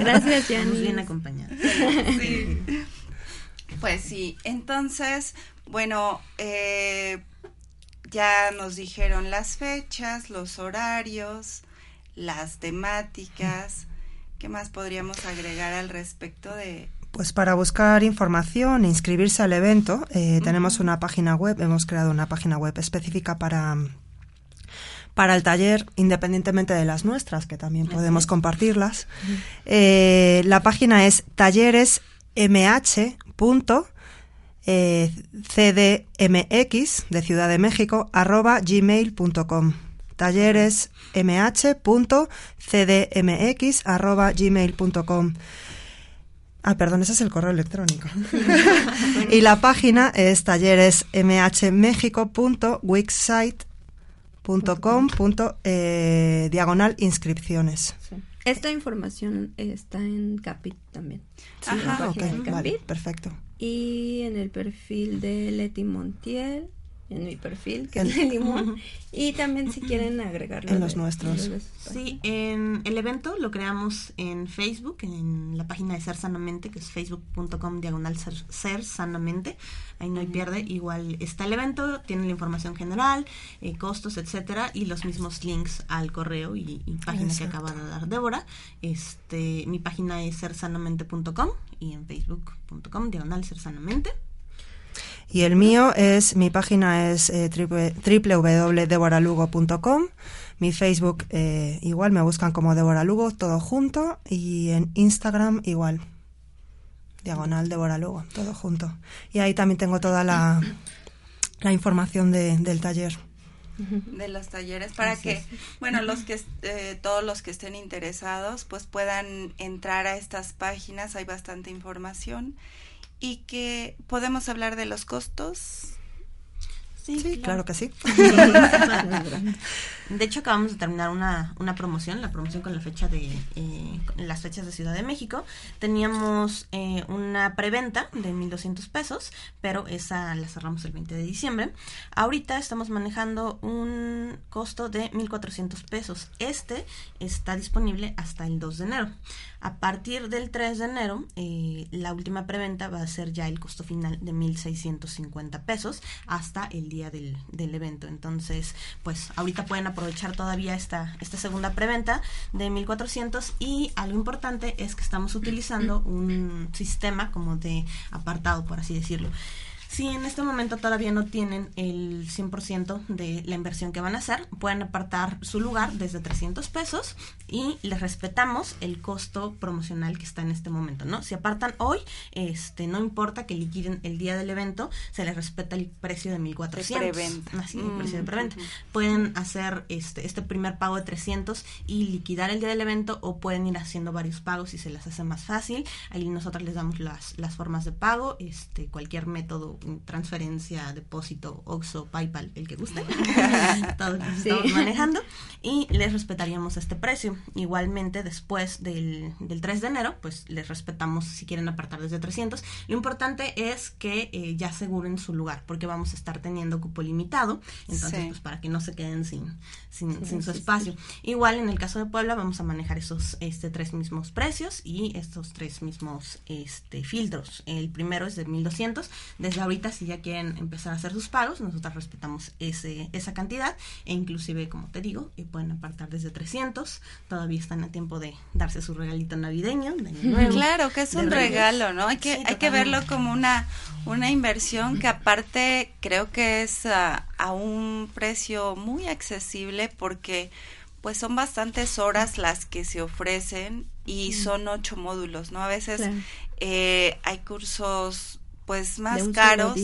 Gracias, Yani. bien acompañados. Sí. Pues sí, entonces, bueno, eh, ya nos dijeron las fechas, los horarios, las temáticas. ¿Qué más podríamos agregar al respecto de...? Pues para buscar información e inscribirse al evento, eh, tenemos una página web, hemos creado una página web específica para, para el taller, independientemente de las nuestras, que también podemos compartirlas. Eh, la página es talleresmh.com eh, cdmx de Ciudad de México arroba gmail.com talleresmh.cdmx arroba gmail.com Ah, perdón, ese es el correo electrónico. y la página es talleresmhmexico.wixsite.com. Eh, diagonal inscripciones. Esta información está en Capit también. Ajá, vale, perfecto y en el perfil de Leti Montiel, en mi perfil, que es de Limón, y también si quieren agregarlo. En los nuestros. sí, en el evento lo creamos en Facebook, en la página de Ser Sanamente, que es facebook.com diagonal ser, Sanamente, ahí no hay pierde, igual está el evento, tiene la información general, eh, costos, etcétera, y los mismos links al correo y, página que acaba de dar Débora. Este, mi página es sersanamente.com y en facebook.com diagonal ser sanamente. Y el mío es, mi página es eh, www.deboralugo.com. Mi Facebook eh, igual, me buscan como Débora Lugo, todo junto. Y en Instagram igual, diagonal Débora Lugo, todo junto. Y ahí también tengo toda la, la información de, del taller de los talleres para que bueno los que eh, todos los que estén interesados pues puedan entrar a estas páginas hay bastante información y que podemos hablar de los costos Sí, claro. que sí. de hecho, acabamos de terminar una, una promoción, la promoción con la fecha de eh, las fechas de Ciudad de México. Teníamos eh, una preventa de 1.200 pesos, pero esa la cerramos el 20 de diciembre. Ahorita estamos manejando un costo de 1.400 pesos. Este está disponible hasta el 2 de enero. A partir del 3 de enero, eh, la última preventa va a ser ya el costo final de 1.650 pesos hasta el día del, del, evento. Entonces, pues ahorita pueden aprovechar todavía esta, esta segunda preventa de 1.400 y algo importante es que estamos utilizando un sistema como de apartado, por así decirlo Si en este momento todavía no tienen el 100% de la inversión que van a hacer, pueden apartar su lugar desde 300 pesos y les respetamos el costo promocional que está en este momento, ¿no? Si apartan hoy, este no importa que liquiden el día del evento, se les respeta el precio de 1400. De preventa. Así, el precio de Mm, preventa. Pueden hacer este este primer pago de 300 y liquidar el día del evento o pueden ir haciendo varios pagos si se les hace más fácil. Ahí nosotros les damos las, las formas de pago, este cualquier método, transferencia, depósito, Oxxo, PayPal, el que guste. Todos Sí. estamos manejando y les respetaríamos este precio. Igualmente después del, del 3 de enero, pues les respetamos si quieren apartar desde 300. Lo importante es que eh, ya aseguren su lugar porque vamos a estar teniendo cupo limitado, entonces Sí. pues para que no se queden sin, sin, Sí, sin su espacio. Igual en el caso de Puebla vamos a manejar esos este tres mismos precios y estos tres mismos este filtros. El primero es de 1200. Desde ahorita si ya quieren empezar a hacer sus pagos, nosotros respetamos ese esa cantidad e inclusive como te digo, eh, pueden apartar desde 300. Todavía están a tiempo de darse su regalito navideño, de Año Nuevo. Claro, que es un Reyes. regalo, ¿no? Hay que, Sí, hay que verlo como una, una inversión que aparte creo que es a un precio muy accesible porque pues son bastantes horas las que se ofrecen y son ocho módulos, ¿no? A veces Claro. eh, hay cursos pues más caros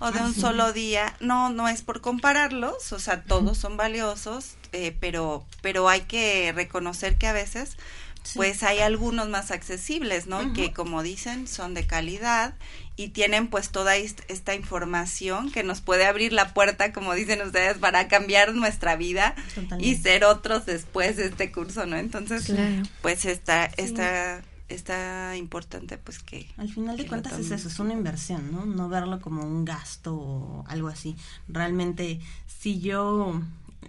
o de un solo día. No, no es por compararlos, o sea, todos son valiosos, eh, pero, pero hay que reconocer que a veces Sí. pues hay algunos más accesibles, ¿no? Que como dicen son de calidad y tienen pues toda est- esta información que nos puede abrir la puerta, como dicen ustedes, para cambiar nuestra vida y ser otros después de este curso, ¿no? Entonces, Claro. pues está, está, está importante pues que... Al final de cuentas es eso, es una inversión, ¿no? No verlo como un gasto o algo así. Realmente, si yo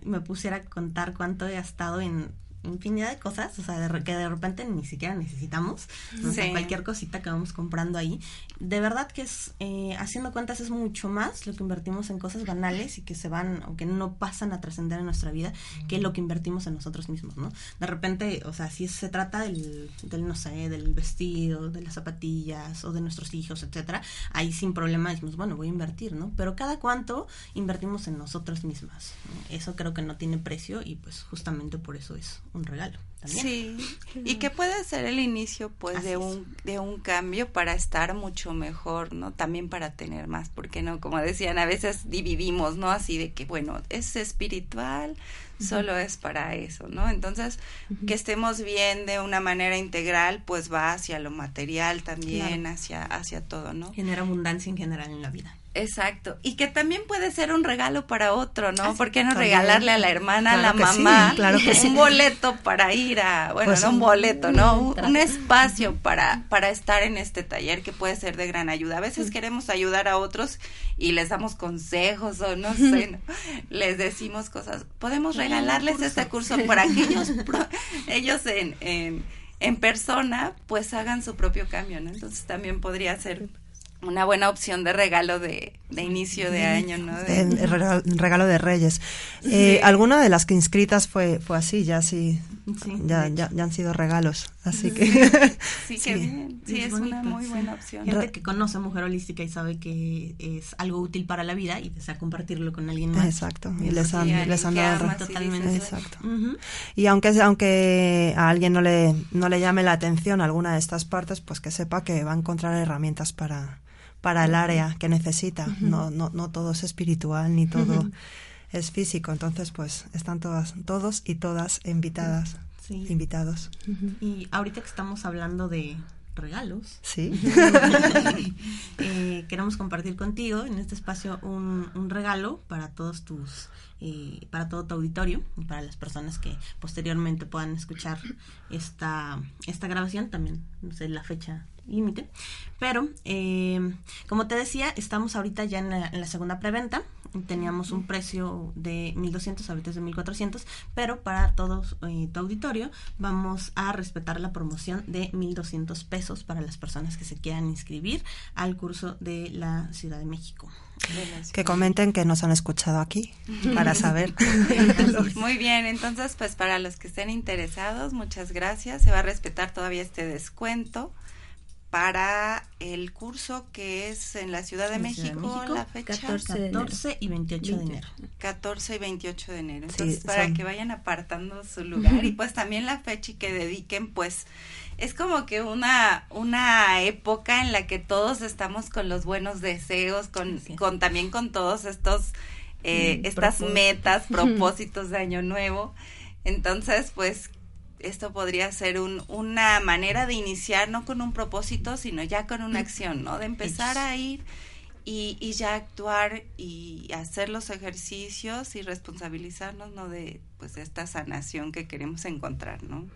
me pusiera a contar cuánto he gastado en infinidad de cosas, o sea, de que de repente ni siquiera necesitamos, o sea, Sí. cualquier cosita que vamos comprando ahí, de verdad que es, eh, haciendo cuentas es mucho más lo que invertimos en cosas banales y que se van o que no pasan a trascender en nuestra vida que lo que invertimos en nosotros mismos, ¿no? De repente, o sea, si se trata del, del no sé, del vestido, de las zapatillas o de nuestros hijos, etcétera, ahí sin problema decimos, bueno, voy a invertir, ¿no? Pero cada cuánto invertimos en nosotras mismas. ¿no? Eso creo que no tiene precio y pues justamente por eso es un regalo también. Sí, y que puede ser el inicio pues Así de es. un de un cambio para estar mucho mejor, ¿no? También para tener más, porque no, como decían, a veces dividimos, ¿no? Así de que bueno, es espiritual, solo es para eso, ¿no? Entonces, que estemos bien de una manera integral, pues va hacia lo material también, Claro. hacia hacia todo, ¿no? Genera abundancia en general en la vida. Exacto. Y que también puede ser un regalo para otro, ¿no? Ah, sí, ¿Por qué no también. regalarle a la hermana, a la sí, mamá, claro que sí. un boleto para ir a, bueno, Pues no un boleto, ¿no? Un, espacio para, para estar en este taller que puede ser de gran ayuda. A veces queremos ayudar a otros y les damos consejos o no sé, ¿no? les decimos cosas. Podemos regalarles curso. este curso para que ellos, pro- ellos en, en, en persona, pues hagan su propio cambio, ¿no? Entonces también podría ser una buena opción de regalo de, de inicio de año, ¿no? De- regalo- de Reyes. Sí. Eh, Alguna de las que inscritas fue, fue así, ya sí, Sí, ya, ya, ya han sido regalos. Así que sí, sí. qué bien. Sí, Es es, una muy sí. buena opción. Gente que conoce Mujer Holística y sabe que es algo útil para la vida y desea compartirlo con alguien más. Exacto, y les sí, han, Sí, les han dado ama, sí, totalmente. Exacto. Y aunque, aunque a alguien no le, no le llame la atención alguna de estas partes, pues que sepa que va a encontrar herramientas para, para el área que necesita. no, no, no todo es espiritual ni todo es físico. Entonces, pues están todas, todos y todas invitadas, Sí. invitados. Y ahorita que estamos hablando de regalos, Sí. eh, queremos compartir contigo en este espacio un, un regalo para todos tus eh, para todo tu auditorio y para las personas que posteriormente puedan escuchar esta esta grabación también no sé la fecha límite. Pero eh, como te decía estamos ahorita ya en la, en la segunda preventa. Teníamos un precio de 1200 ahorita es de 1400 pero para todos eh, tu auditorio vamos a respetar la promoción de 1200 pesos para las personas que se quieran inscribir al curso de la Ciudad de México. Que comenten que nos han escuchado aquí para saber. Muy bien, entonces pues para los que estén interesados, muchas gracias. Se va a respetar todavía este descuento para el curso que es en la Ciudad de, México, la fecha 14, y 28 de enero. 14 y 28 de enero. Entonces, para que vayan apartando su lugar y pues también la fecha y que dediquen pues es como que una una época en la que todos estamos con los buenos deseos, con con también con todos estos eh, mm, estas metas, propósitos de año nuevo. Entonces, pues esto podría ser un, una manera de iniciar no con un propósito, sino ya con una acción, ¿no? De empezar a ir y, y ya actuar y hacer los ejercicios y responsabilizarnos, ¿no? De pues esta sanación que queremos encontrar, ¿no?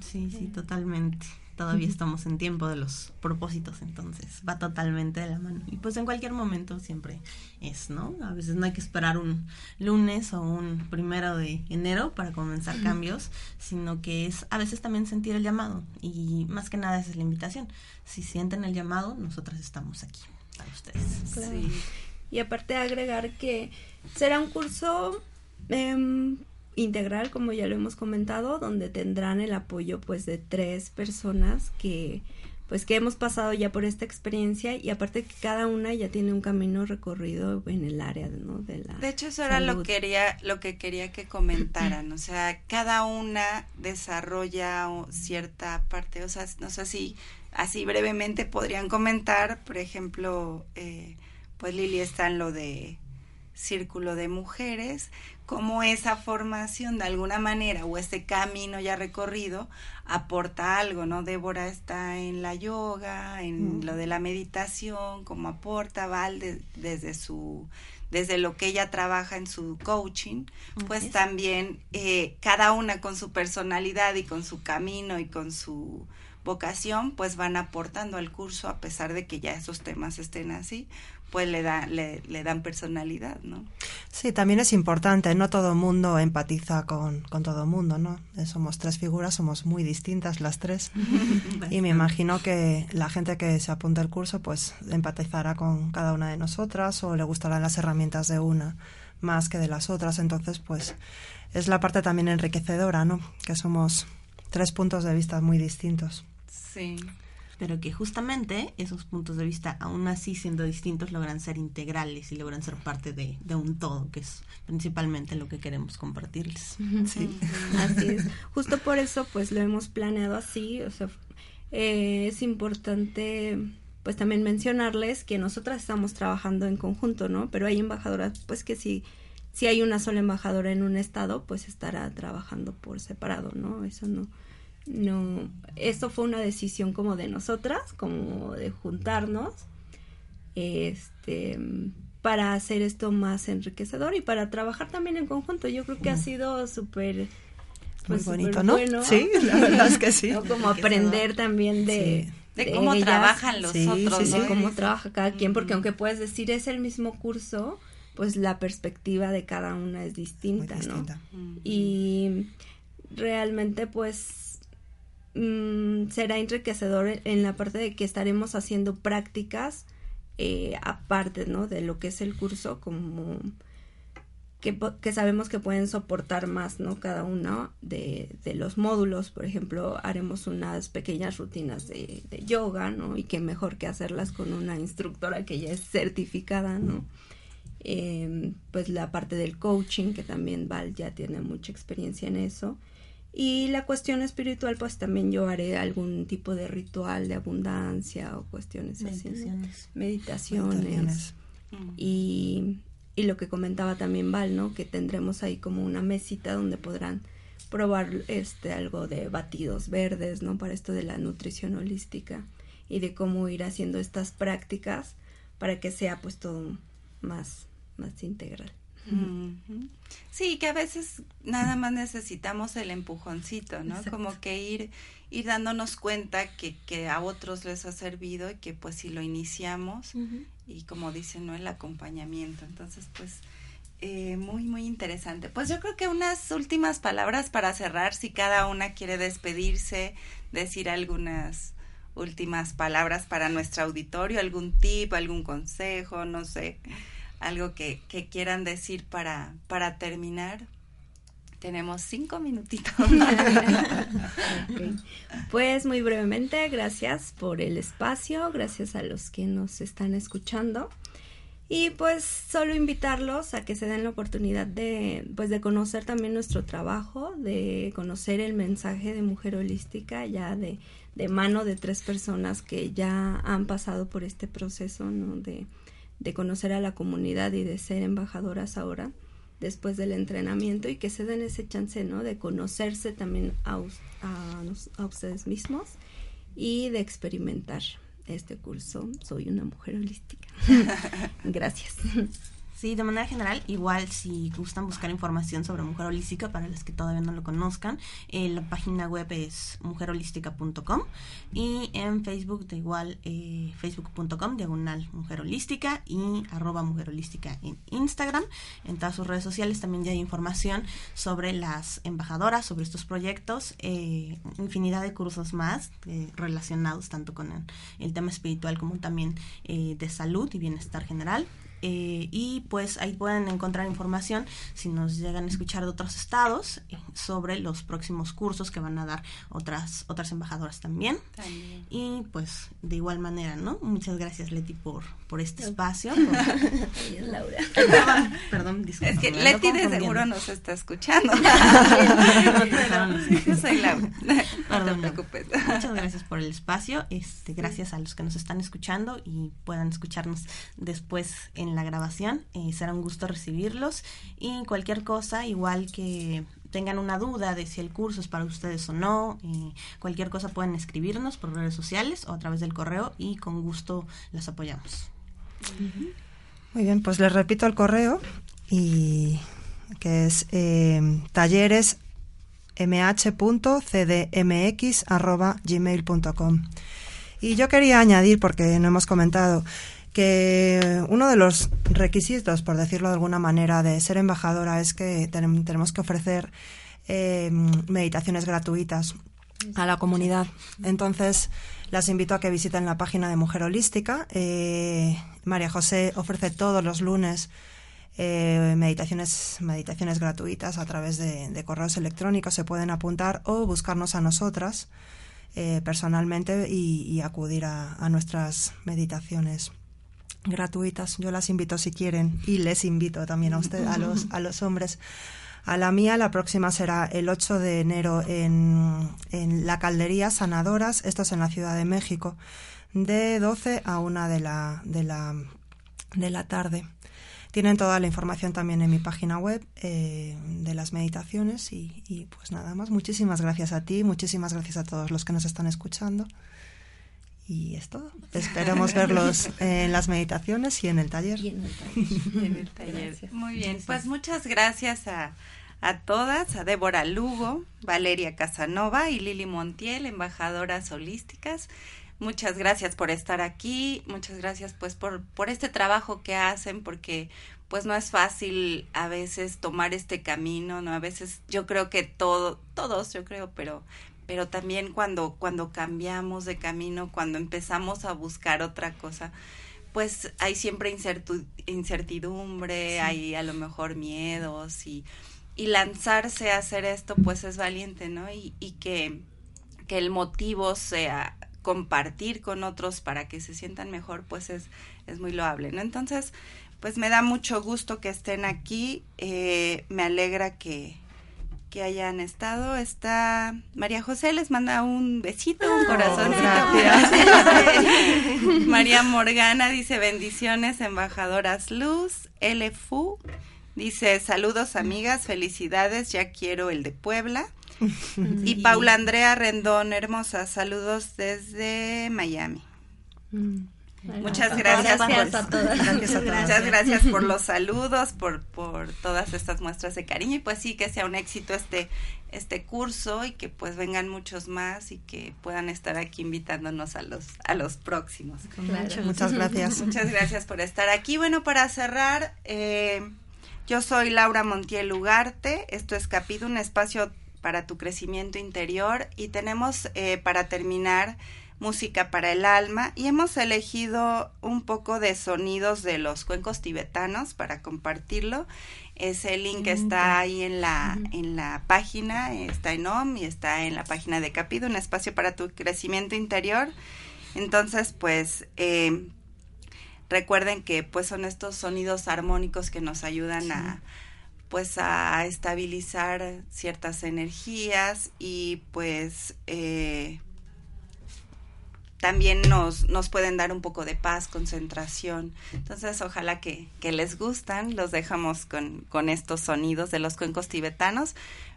Sí, sí, totalmente todavía estamos en tiempo de los propósitos, entonces va totalmente de la mano. Y pues en cualquier momento siempre es, ¿no? A veces no hay que esperar un lunes o un primero de enero para comenzar cambios, sino que es a veces también sentir el llamado. Y más que nada esa es la invitación. Si sienten el llamado, nosotras estamos aquí para ustedes. Sí. Y aparte agregar que será un curso eh, integral, como ya lo hemos comentado, donde tendrán el apoyo pues de tres personas que pues que hemos pasado ya por esta experiencia y aparte que cada una ya tiene un camino recorrido en el área ¿no? de la de hecho eso era lo que quería lo que quería que comentaran o sea cada una desarrolla cierta parte o sea no sé si así brevemente podrían comentar por ejemplo eh, pues Lili está en lo de círculo de mujeres, cómo esa formación de alguna manera o ese camino ya recorrido aporta algo, ¿no? Débora está en la yoga, en mm. lo de la meditación, cómo aporta Val desde su desde lo que ella trabaja en su coaching, pues también eh, cada una con su personalidad y con su camino y con su vocación, pues van aportando al curso a pesar de que ya esos temas estén así, pues le, da, le, le, dan personalidad, ¿no? Sí, también es importante, no todo mundo empatiza con, con todo mundo, ¿no? Eh, somos tres figuras, somos muy distintas las tres y me imagino que la gente que se apunta al curso pues empatizará con cada una de nosotras o le gustarán las herramientas de una más que de las otras, entonces pues es la parte también enriquecedora, ¿no? Que somos tres puntos de vista muy distintos. Sí pero que justamente esos puntos de vista, aún así siendo distintos, logran ser integrales y logran ser parte de, un todo, que es principalmente lo que queremos compartirles. Sí. Así es. Justo por eso, pues lo hemos planeado así, o sea, eh, es importante pues también mencionarles que nosotras estamos trabajando en conjunto, ¿no? Pero hay embajadoras, pues que si, si hay una sola embajadora en un estado, pues estará trabajando por separado, ¿no? Eso no, no, esto fue una decisión como de nosotras, como de juntarnos, este, para hacer esto más enriquecedor y para trabajar también en conjunto. Yo creo que ha sido súper pues, bonito, ¿no? Sí, la verdad es que sí. Como aprender también de, de, cómo trabajan los otros, de cómo trabaja cada quien, porque aunque puedes decir es el mismo curso, pues la perspectiva de cada una es distinta, ¿no? Y realmente pues Mm, será enriquecedor en la parte de que estaremos haciendo prácticas eh, aparte, ¿no? De lo que es el curso, como que, que, sabemos que pueden soportar más, ¿no? Cada uno de, de, los módulos, por ejemplo, haremos unas pequeñas rutinas de, de, yoga, ¿no? Y qué mejor que hacerlas con una instructora que ya es certificada, ¿no? Eh, pues la parte del coaching, que también Val ya tiene mucha experiencia en eso. Y la cuestión espiritual, pues también yo haré algún tipo de ritual de abundancia o cuestiones Meditaciones. así. Meditaciones. Y, y lo que comentaba también Val, ¿no? Que tendremos ahí como una mesita donde podrán probar este algo de batidos verdes, ¿no? Para esto de la nutrición holística y de cómo ir haciendo estas prácticas para que sea pues todo más, más integral. Sí, que a veces nada más necesitamos el empujoncito, ¿no? Como que ir, ir dándonos cuenta que, que a otros les ha servido y que pues si lo iniciamos y como dicen, ¿no? El acompañamiento. Entonces, pues eh, muy, muy interesante. Pues yo creo que unas últimas palabras para cerrar, si cada una quiere despedirse, decir algunas últimas palabras para nuestro auditorio, algún tip, algún consejo, no sé algo que, que quieran decir para, para terminar. Tenemos cinco minutitos. Pues muy brevemente, gracias por el espacio, gracias a los que nos están escuchando. Y pues solo invitarlos a que se den la oportunidad de, pues de conocer también nuestro trabajo, de conocer el mensaje de Mujer Holística, ya de, de mano de tres personas que ya han pasado por este proceso, ¿no? De, de conocer a la comunidad y de ser embajadoras ahora después del entrenamiento y que se den ese chance, ¿no? De conocerse también a, a, a ustedes mismos y de experimentar este curso. Soy una mujer holística. Gracias. Sí, de manera general, igual si gustan buscar información sobre Mujer Holística, para los que todavía no lo conozcan, eh, la página web es mujerholística.com y en Facebook de igual eh, facebook.com diagonal Mujer Holística y arroba Mujer Holística en Instagram. En todas sus redes sociales también ya hay información sobre las embajadoras, sobre estos proyectos, eh, infinidad de cursos más relacionados tanto con el, tema espiritual como también de salud y bienestar general. Eh, y pues ahí pueden encontrar información si nos llegan a escuchar de otros estados eh, sobre los próximos cursos que van a dar otras otras embajadoras también. y pues de igual manera no muchas gracias Leti por por este espacio Laura. Perdón, perdón es que Leti de seguro nos está escuchando. Yo soy Laura. no. Te preocupes. Muchas gracias por el espacio. Este gracias a los que nos están escuchando y puedan escucharnos después en la grabación. Eh, será un gusto recibirlos y cualquier cosa, igual que tengan una duda de si el curso es para ustedes o no, eh, cualquier cosa pueden escribirnos por redes sociales o a través del correo y con gusto las apoyamos. Muy bien, pues les repito el correo y que es eh, talleres mh.cdmx.gmail.com. Y yo quería añadir, porque no hemos comentado, que uno de los requisitos, por decirlo de alguna manera, de ser embajadora es que tenemos que ofrecer eh, meditaciones gratuitas a la comunidad. Entonces, las invito a que visiten la página de Mujer Holística. Eh, María José ofrece todos los lunes eh, meditaciones, meditaciones gratuitas a través de, correos electrónicos. Se pueden apuntar o buscarnos a nosotras personalmente y, acudir a nuestras meditaciones gratuitas. Yo las invito si quieren y les invito también a ustedes, a los, a los hombres. A la mía, la próxima será el 8 de enero en, en la Caldería Sanadoras, esto es en la Ciudad de México, de 12 a 1 de la, de la, de la tarde. Tienen toda la información también en mi página web eh, de las meditaciones y, y pues nada más. Muchísimas gracias a ti, muchísimas gracias a todos los que nos están escuchando. Y es todo. Esperemos verlos en las meditaciones y en el taller. en el taller. Muy bien, pues muchas gracias a, a todas, a Débora Lugo, Valeria Casanova y Lili Montiel, embajadoras holísticas. Muchas gracias por estar aquí, muchas gracias pues por, por este trabajo que hacen, porque pues no es fácil a veces tomar este camino, ¿no? A veces yo creo que todo, todos yo creo, pero pero también cuando, cuando cambiamos de camino, cuando empezamos a buscar otra cosa, pues hay siempre incertidumbre, hay a lo mejor miedos y, y lanzarse a hacer esto pues es valiente, ¿no? Y, y que, que el motivo sea compartir con otros para que se sientan mejor, pues es, es muy loable, ¿no? Entonces, pues me da mucho gusto que estén aquí, eh, me alegra que, que hayan estado. Está María José les manda un besito, un corazón. María Morgana dice bendiciones, embajadoras Luz. LFU dice saludos amigas, felicidades, ya quiero el de Puebla. y Paula Andrea Rendón, hermosa, saludos desde Miami. Muchas gracias, gracias, por, a Muchas gracias por los saludos, por, por todas estas muestras de cariño y pues sí que sea un éxito este este curso y que pues vengan muchos más y que puedan estar aquí invitándonos a los a los próximos. Muchas gracias. Muchas gracias por estar aquí. Bueno, para cerrar, eh, yo soy Laura Montiel Ugarte. Esto es Capido, un espacio para tu crecimiento interior y tenemos eh, para terminar música para el alma y hemos elegido un poco de sonidos de los cuencos tibetanos para compartirlo. Ese link está ahí en la, en la página, está en OM y está en la página de Capido, un espacio para tu crecimiento interior. Entonces, pues, eh, recuerden que pues son estos sonidos armónicos que nos ayudan a pues a estabilizar ciertas energías y pues eh, también nos, nos pueden dar un poco de paz, concentración. Entonces, ojalá que, que les gustan. Los dejamos con, con, estos sonidos de los cuencos tibetanos.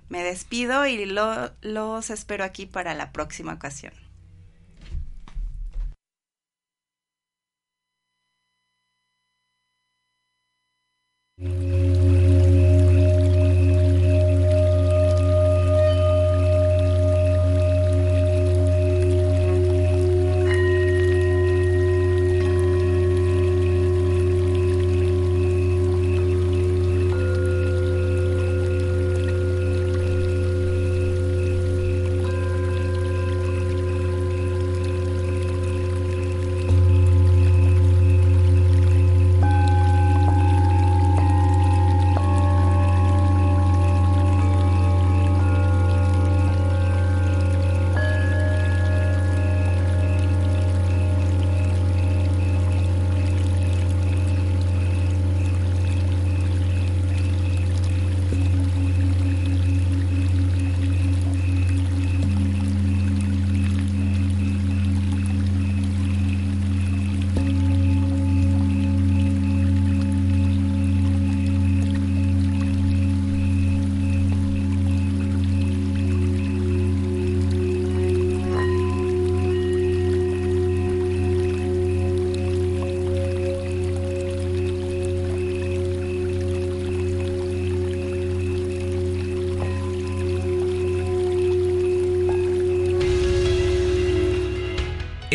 Me despido y lo, los espero aquí para la próxima ocasión.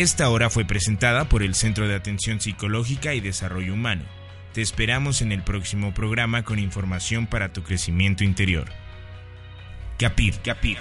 Esta hora fue presentada por el Centro de Atención Psicológica y Desarrollo Humano. Te esperamos en el próximo programa con información para tu crecimiento interior. Capir, capir.